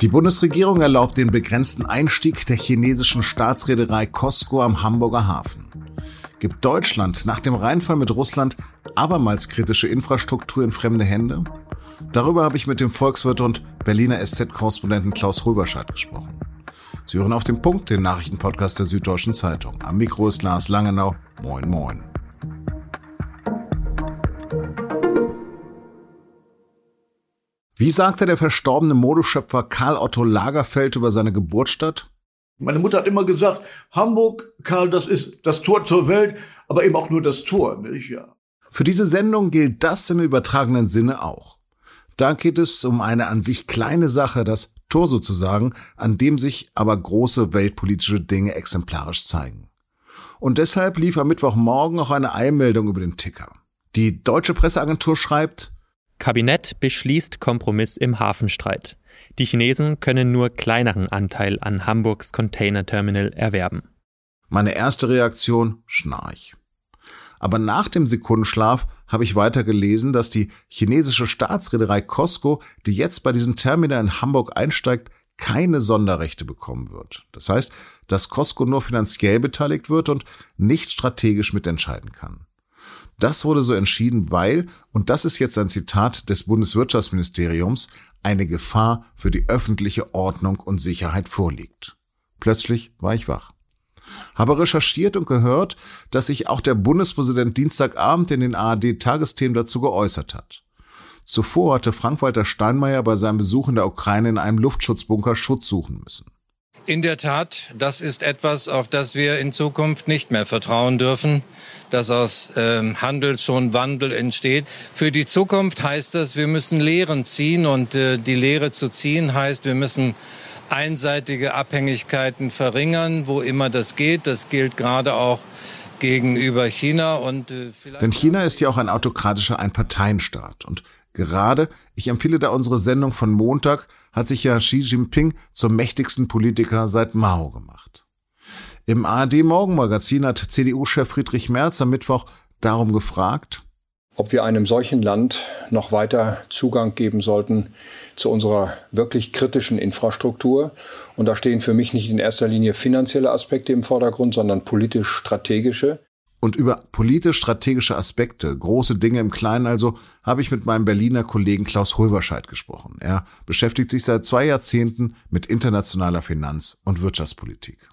Die Bundesregierung erlaubt den begrenzten Einstieg der chinesischen Staatsreederei Costco am Hamburger Hafen. Gibt Deutschland nach dem Reinfall mit Russland abermals kritische Infrastruktur in fremde Hände? Darüber habe ich mit dem Volkswirt und Berliner SZ-Korrespondenten Klaus Röberscheid gesprochen. Sie hören auf den Punkt, den Nachrichtenpodcast der Süddeutschen Zeitung. Am Mikro ist Lars Langenau. Moin, moin. Wie sagte der verstorbene Modeschöpfer Karl Otto Lagerfeld über seine Geburtsstadt? Meine Mutter hat immer gesagt, Hamburg, Karl, das ist das Tor zur Welt, aber eben auch nur das Tor, nicht? Ja. Für diese Sendung gilt das im übertragenen Sinne auch. Da geht es um eine an sich kleine Sache, das Tor sozusagen, an dem sich aber große weltpolitische Dinge exemplarisch zeigen. Und deshalb lief am Mittwochmorgen auch eine Eilmeldung über den Ticker. Die deutsche Presseagentur schreibt, Kabinett beschließt Kompromiss im Hafenstreit. Die Chinesen können nur kleineren Anteil an Hamburgs Containerterminal erwerben. Meine erste Reaktion, Schnarch. Aber nach dem Sekundenschlaf habe ich weiter gelesen, dass die chinesische Staatsreederei Costco, die jetzt bei diesem Terminal in Hamburg einsteigt, keine Sonderrechte bekommen wird. Das heißt, dass Costco nur finanziell beteiligt wird und nicht strategisch mitentscheiden kann. Das wurde so entschieden, weil, und das ist jetzt ein Zitat des Bundeswirtschaftsministeriums, eine Gefahr für die öffentliche Ordnung und Sicherheit vorliegt. Plötzlich war ich wach. Habe recherchiert und gehört, dass sich auch der Bundespräsident Dienstagabend in den ARD-Tagesthemen dazu geäußert hat. Zuvor hatte Frank-Walter Steinmeier bei seinem Besuch in der Ukraine in einem Luftschutzbunker Schutz suchen müssen. In der Tat, das ist etwas, auf das wir in Zukunft nicht mehr vertrauen dürfen, dass aus ähm, Handel schon Wandel entsteht. Für die Zukunft heißt das, wir müssen Lehren ziehen und äh, die Lehre zu ziehen heißt, wir müssen einseitige Abhängigkeiten verringern, wo immer das geht. Das gilt gerade auch gegenüber China und äh, Denn China ist ja auch ein autokratischer Einparteienstaat und Gerade, ich empfehle da unsere Sendung von Montag, hat sich ja Xi Jinping zum mächtigsten Politiker seit Mao gemacht. Im ARD Morgenmagazin hat CDU-Chef Friedrich Merz am Mittwoch darum gefragt, ob wir einem solchen Land noch weiter Zugang geben sollten zu unserer wirklich kritischen Infrastruktur. Und da stehen für mich nicht in erster Linie finanzielle Aspekte im Vordergrund, sondern politisch-strategische. Und über politisch-strategische Aspekte, große Dinge im Kleinen also, habe ich mit meinem Berliner Kollegen Klaus Hulverscheid gesprochen. Er beschäftigt sich seit zwei Jahrzehnten mit internationaler Finanz- und Wirtschaftspolitik.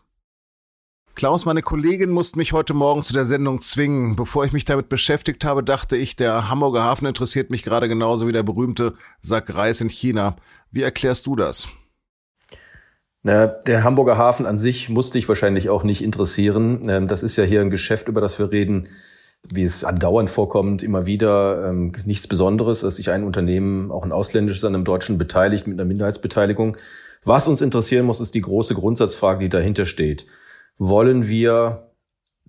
Klaus, meine Kollegin musste mich heute Morgen zu der Sendung zwingen. Bevor ich mich damit beschäftigt habe, dachte ich, der Hamburger Hafen interessiert mich gerade genauso wie der berühmte Sack Reis in China. Wie erklärst du das? Der Hamburger Hafen an sich muss dich wahrscheinlich auch nicht interessieren. Ähm, das ist ja hier ein Geschäft, über das wir reden, wie es andauernd vorkommt, immer wieder ähm, nichts Besonderes, dass sich ein Unternehmen, auch ein ausländisches, an einem deutschen beteiligt mit einer Minderheitsbeteiligung. Was uns interessieren muss, ist die große Grundsatzfrage, die dahinter steht wollen wir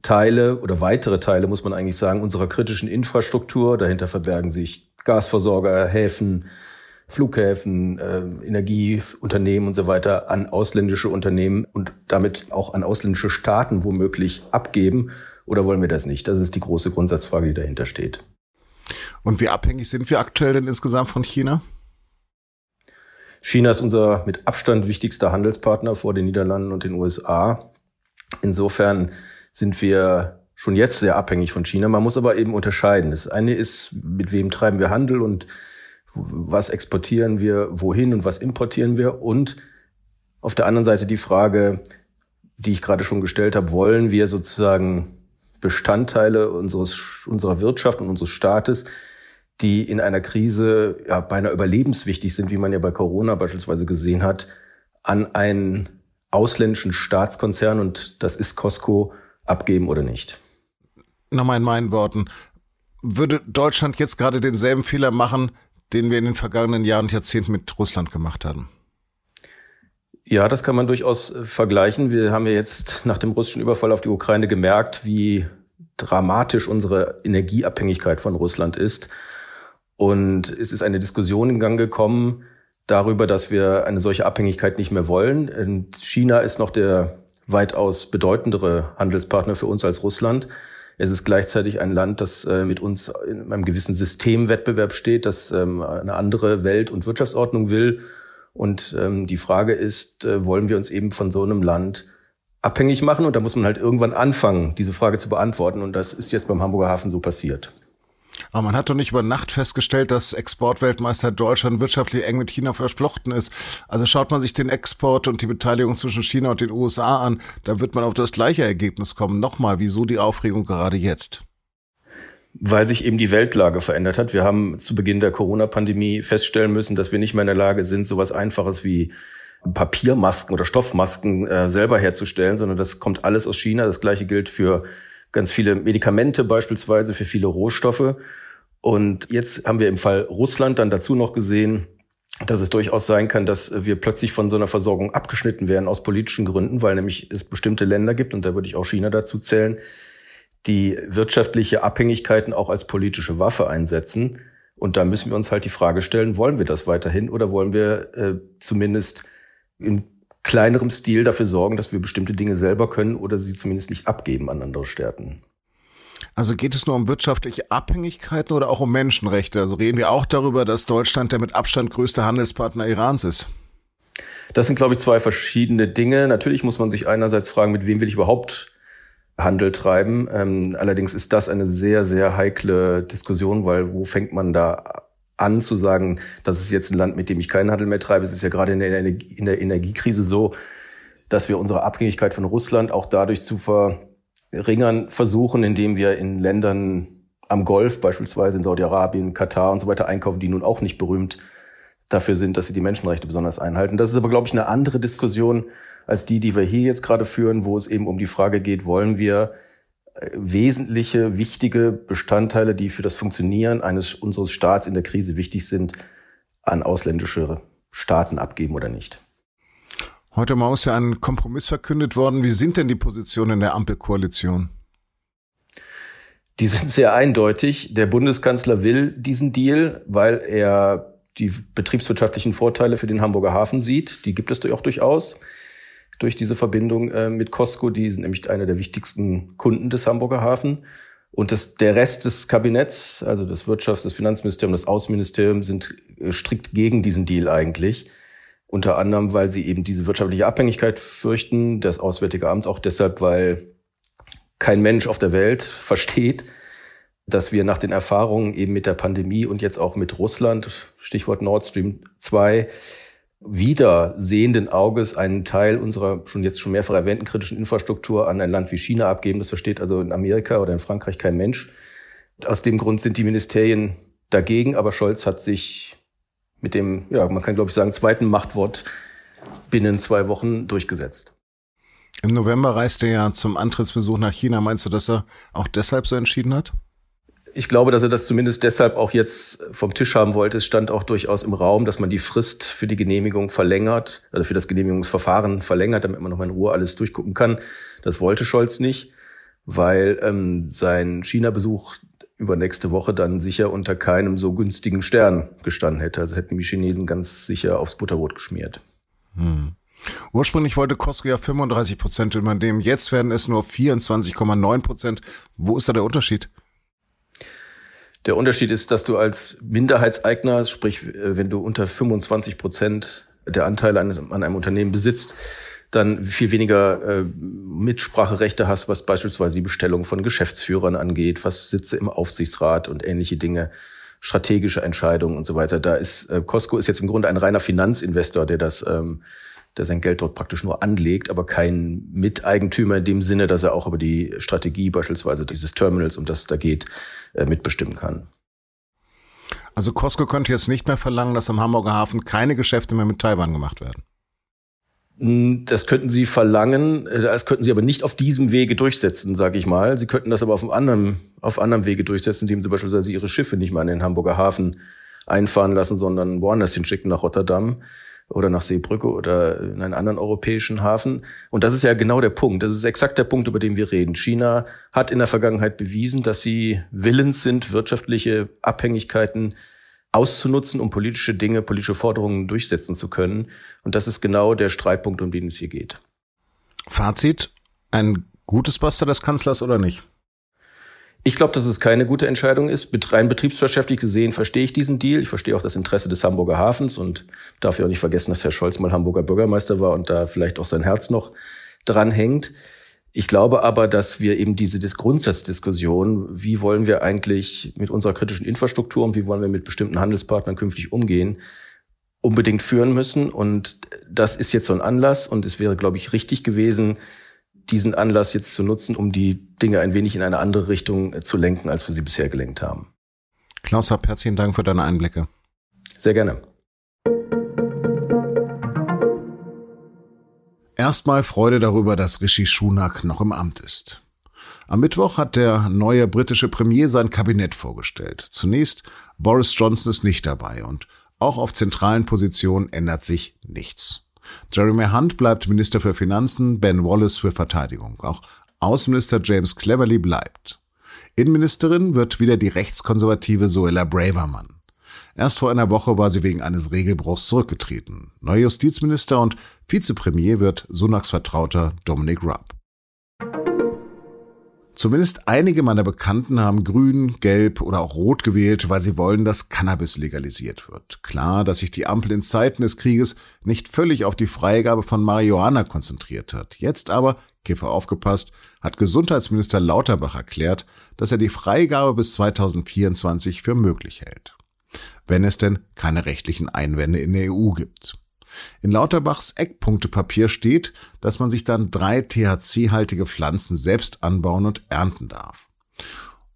Teile oder weitere Teile, muss man eigentlich sagen, unserer kritischen Infrastruktur, dahinter verbergen sich Gasversorger, Häfen, Flughäfen, äh, Energieunternehmen und so weiter an ausländische Unternehmen und damit auch an ausländische Staaten womöglich abgeben? Oder wollen wir das nicht? Das ist die große Grundsatzfrage, die dahinter steht. Und wie abhängig sind wir aktuell denn insgesamt von China? China ist unser mit Abstand wichtigster Handelspartner vor den Niederlanden und den USA. Insofern sind wir schon jetzt sehr abhängig von China. Man muss aber eben unterscheiden. Das eine ist, mit wem treiben wir Handel und was exportieren wir wohin und was importieren wir. Und auf der anderen Seite die Frage, die ich gerade schon gestellt habe, wollen wir sozusagen Bestandteile unseres, unserer Wirtschaft und unseres Staates, die in einer Krise ja, beinahe überlebenswichtig sind, wie man ja bei Corona beispielsweise gesehen hat, an einen ausländischen Staatskonzern und das ist Costco abgeben oder nicht? Nochmal in meinen Worten. Würde Deutschland jetzt gerade denselben Fehler machen, den wir in den vergangenen Jahren und Jahrzehnten mit Russland gemacht haben? Ja, das kann man durchaus äh, vergleichen. Wir haben ja jetzt nach dem russischen Überfall auf die Ukraine gemerkt, wie dramatisch unsere Energieabhängigkeit von Russland ist. Und es ist eine Diskussion in Gang gekommen, darüber, dass wir eine solche Abhängigkeit nicht mehr wollen. Und China ist noch der weitaus bedeutendere Handelspartner für uns als Russland. Es ist gleichzeitig ein Land, das äh, mit uns in einem gewissen Systemwettbewerb steht, das ähm, eine andere Welt- und Wirtschaftsordnung will. Und ähm, die Frage ist, äh, wollen wir uns eben von so einem Land abhängig machen? Und da muss man halt irgendwann anfangen, diese Frage zu beantworten. Und das ist jetzt beim Hamburger Hafen so passiert. Aber man hat doch nicht über Nacht festgestellt, dass Exportweltmeister Deutschland wirtschaftlich eng mit China verflochten ist. Also schaut man sich den Export und die Beteiligung zwischen China und den USA an, da wird man auf das gleiche Ergebnis kommen. Nochmal, wieso die Aufregung gerade jetzt? Weil sich eben die Weltlage verändert hat. Wir haben zu Beginn der Corona-Pandemie feststellen müssen, dass wir nicht mehr in der Lage sind, sowas Einfaches wie Papiermasken oder Stoffmasken äh, selber herzustellen, sondern das kommt alles aus China. Das gleiche gilt für ganz viele Medikamente beispielsweise, für viele Rohstoffe. Und jetzt haben wir im Fall Russland dann dazu noch gesehen, dass es durchaus sein kann, dass wir plötzlich von so einer Versorgung abgeschnitten werden aus politischen Gründen, weil nämlich es bestimmte Länder gibt, und da würde ich auch China dazu zählen, die wirtschaftliche Abhängigkeiten auch als politische Waffe einsetzen. Und da müssen wir uns halt die Frage stellen, wollen wir das weiterhin oder wollen wir äh, zumindest in kleinerem Stil dafür sorgen, dass wir bestimmte Dinge selber können oder sie zumindest nicht abgeben an andere Staaten. Also geht es nur um wirtschaftliche Abhängigkeiten oder auch um Menschenrechte? Also reden wir auch darüber, dass Deutschland der mit Abstand größte Handelspartner Irans ist. Das sind, glaube ich, zwei verschiedene Dinge. Natürlich muss man sich einerseits fragen, mit wem will ich überhaupt Handel treiben. Ähm, allerdings ist das eine sehr, sehr heikle Diskussion, weil wo fängt man da an zu sagen, das ist jetzt ein Land, mit dem ich keinen Handel mehr treibe. Es ist ja gerade in der, Energie, in der Energiekrise so, dass wir unsere Abhängigkeit von Russland auch dadurch zu verringern versuchen, indem wir in Ländern am Golf, beispielsweise in Saudi-Arabien, Katar und so weiter einkaufen, die nun auch nicht berühmt dafür sind, dass sie die Menschenrechte besonders einhalten. Das ist aber, glaube ich, eine andere Diskussion als die, die wir hier jetzt gerade führen, wo es eben um die Frage geht, wollen wir wesentliche, wichtige Bestandteile, die für das Funktionieren eines unseres Staats in der Krise wichtig sind, an ausländische Staaten abgeben oder nicht. Heute Morgen ist ja ein Kompromiss verkündet worden. Wie sind denn die Positionen der Ampelkoalition? Die sind sehr eindeutig. Der Bundeskanzler will diesen Deal, weil er die betriebswirtschaftlichen Vorteile für den Hamburger Hafen sieht. Die gibt es auch durchaus durch diese Verbindung äh, mit Costco. Die sind nämlich einer der wichtigsten Kunden des Hamburger Hafen. Und das, der Rest des Kabinetts, also das Wirtschafts-, das Finanzministerium, das Außenministerium, sind äh, strikt gegen diesen Deal eigentlich. Unter anderem, weil sie eben diese wirtschaftliche Abhängigkeit fürchten, das Auswärtige Amt auch deshalb, weil kein Mensch auf der Welt versteht, dass wir nach den Erfahrungen eben mit der Pandemie und jetzt auch mit Russland, Stichwort Nord Stream 2, wieder sehenden Auges einen Teil unserer schon jetzt schon mehrfach erwähnten kritischen Infrastruktur an ein Land wie China abgeben. Das versteht also in Amerika oder in Frankreich kein Mensch. Aus dem Grund sind die Ministerien dagegen, aber Scholz hat sich mit dem, ja, man kann glaube ich sagen, zweiten Machtwort binnen zwei Wochen durchgesetzt. Im November reist er ja zum Antrittsbesuch nach China. Meinst du, dass er auch deshalb so entschieden hat? Ich glaube, dass er das zumindest deshalb auch jetzt vom Tisch haben wollte. Es stand auch durchaus im Raum, dass man die Frist für die Genehmigung verlängert, also für das Genehmigungsverfahren verlängert, damit man nochmal in Ruhe alles durchgucken kann. Das wollte Scholz nicht, weil ähm, sein China-Besuch über nächste Woche dann sicher unter keinem so günstigen Stern gestanden hätte. Also hätten die Chinesen ganz sicher aufs Butterbrot geschmiert. Hm. Ursprünglich wollte Costco ja 35 Prozent übernehmen. Jetzt werden es nur 24,9 Prozent. Wo ist da der Unterschied? Der Unterschied ist, dass du als Minderheitseigner, sprich, äh, wenn du unter 25 Prozent der Anteile an, einem Unternehmen besitzt, dann viel weniger äh, Mitspracherechte hast, was beispielsweise die Bestellung von Geschäftsführern angeht, was Sitze im Aufsichtsrat und ähnliche Dinge, strategische Entscheidungen und so weiter. Da ist äh, Costco ist jetzt im Grunde ein reiner Finanzinvestor, der das ähm, der sein Geld dort praktisch nur anlegt, aber kein Miteigentümer in dem Sinne, dass er auch über die Strategie beispielsweise dieses Terminals, um das es da geht, äh, mitbestimmen kann. Also Costco könnte jetzt nicht mehr verlangen, dass am Hamburger Hafen keine Geschäfte mehr mit Taiwan gemacht werden. Hm, das könnten sie verlangen, äh, das könnten sie aber nicht auf diesem Wege durchsetzen, sage ich mal. Sie könnten das aber auf einem anderen, auf anderem Wege durchsetzen, indem sie beispielsweise ihre Schiffe nicht mal in den Hamburger Hafen einfahren lassen, sondern woanders hinschicken nach Rotterdam oder nach Seebrücke oder in einen anderen europäischen Hafen. Und das ist ja genau der Punkt. Das ist exakt der Punkt, über den wir reden. China hat in der Vergangenheit bewiesen, dass sie willens sind, wirtschaftliche Abhängigkeiten auszunutzen, um politische Dinge, politische Forderungen durchsetzen zu können. Und das ist genau der Streitpunkt, um den es hier geht. Fazit, ein gutes Buster des Kanzlers oder nicht? Ich glaube, dass es keine gute Entscheidung ist. Rein betriebswirtschaftlich gesehen verstehe ich diesen Deal. Ich verstehe auch das Interesse des Hamburger Hafens und darf ja auch nicht vergessen, dass Herr Scholz mal Hamburger Bürgermeister war und da vielleicht auch sein Herz noch dran hängt. Ich glaube aber, dass wir eben diese Grundsatzdiskussion, wie wollen wir eigentlich mit unserer kritischen Infrastruktur und wie wollen wir mit bestimmten Handelspartnern künftig umgehen, unbedingt führen müssen. Und das ist jetzt so ein Anlass und es wäre, glaube ich, richtig gewesen, diesen Anlass jetzt zu nutzen, um die Dinge ein wenig in eine andere Richtung äh, zu lenken, als wir sie bisher gelenkt haben. Klaus Happ, herzlichen Dank für deine Einblicke. Sehr gerne. Erstmal Freude darüber, dass Rishi Sunak noch im Amt ist. Am Mittwoch hat der neue britische Premier sein Kabinett vorgestellt. Zunächst, Boris Johnson ist nicht dabei und auch auf zentralen Positionen ändert sich nichts. Jeremy Hunt bleibt Minister für Finanzen, Ben Wallace für Verteidigung. Auch Außenminister James Cleverly bleibt. Innenministerin wird wieder die rechtskonservative Zoella Braverman. Erst vor einer Woche war sie wegen eines Regelbruchs zurückgetreten. Neuer Justizminister und Vizepremier wird Sunaks Vertrauter Dominic Raab. Zumindest einige meiner Bekannten haben grün, gelb oder auch rot gewählt, weil sie wollen, dass Cannabis legalisiert wird. Klar, dass sich die Ampel in Zeiten des Krieges nicht völlig auf die Freigabe von Marihuana konzentriert hat. Jetzt aber, Kiffer aufgepasst, hat Gesundheitsminister Lauterbach erklärt, dass er die Freigabe bis 2024 für möglich hält. Wenn es denn keine rechtlichen Einwände in der EU gibt. In Lauterbachs Eckpunktepapier steht, dass man sich dann drei THC-haltige Pflanzen selbst anbauen und ernten darf.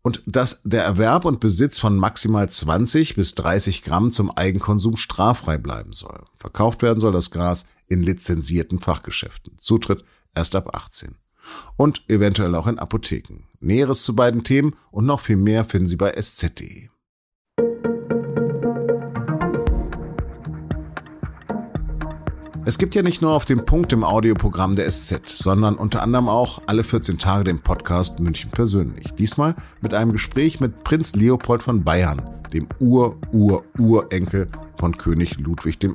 Und dass der Erwerb und Besitz von maximal 20 bis 30 Gramm zum Eigenkonsum straffrei bleiben soll. Verkauft werden soll das Gras in lizenzierten Fachgeschäften. Zutritt erst ab 18. Und eventuell auch in Apotheken. Näheres zu beiden Themen und noch viel mehr finden Sie bei sz.de. Es gibt ja nicht nur auf dem Punkt im Audioprogramm der SZ, sondern unter anderem auch alle 14 Tage den Podcast München persönlich. Diesmal mit einem Gespräch mit Prinz Leopold von Bayern, dem Ur-Ur-Urenkel von König Ludwig I.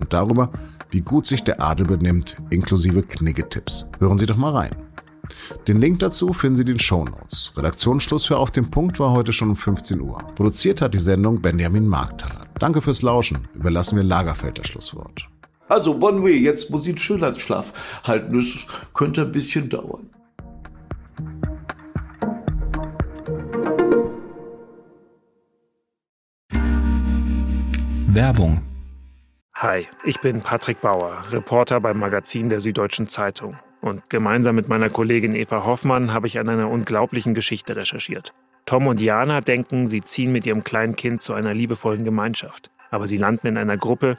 Und darüber, wie gut sich der Adel benimmt, inklusive Kniggetipps. Hören Sie doch mal rein. Den Link dazu finden Sie in den Show Notes. Redaktionsschluss für Auf dem Punkt war heute schon um 15 Uhr. Produziert hat die Sendung Benjamin Markthaler. Danke fürs Lauschen. Überlassen wir Lagerfeld das Schlusswort. Also One Way, jetzt muss ich einen Schönheitsschlaf halten. Das könnte ein bisschen dauern. Werbung. Hi, ich bin Patrick Bauer, Reporter beim Magazin der Süddeutschen Zeitung. Und gemeinsam mit meiner Kollegin Eva Hoffmann habe ich an einer unglaublichen Geschichte recherchiert. Tom und Jana denken, sie ziehen mit ihrem kleinen Kind zu einer liebevollen Gemeinschaft. Aber sie landen in einer Gruppe,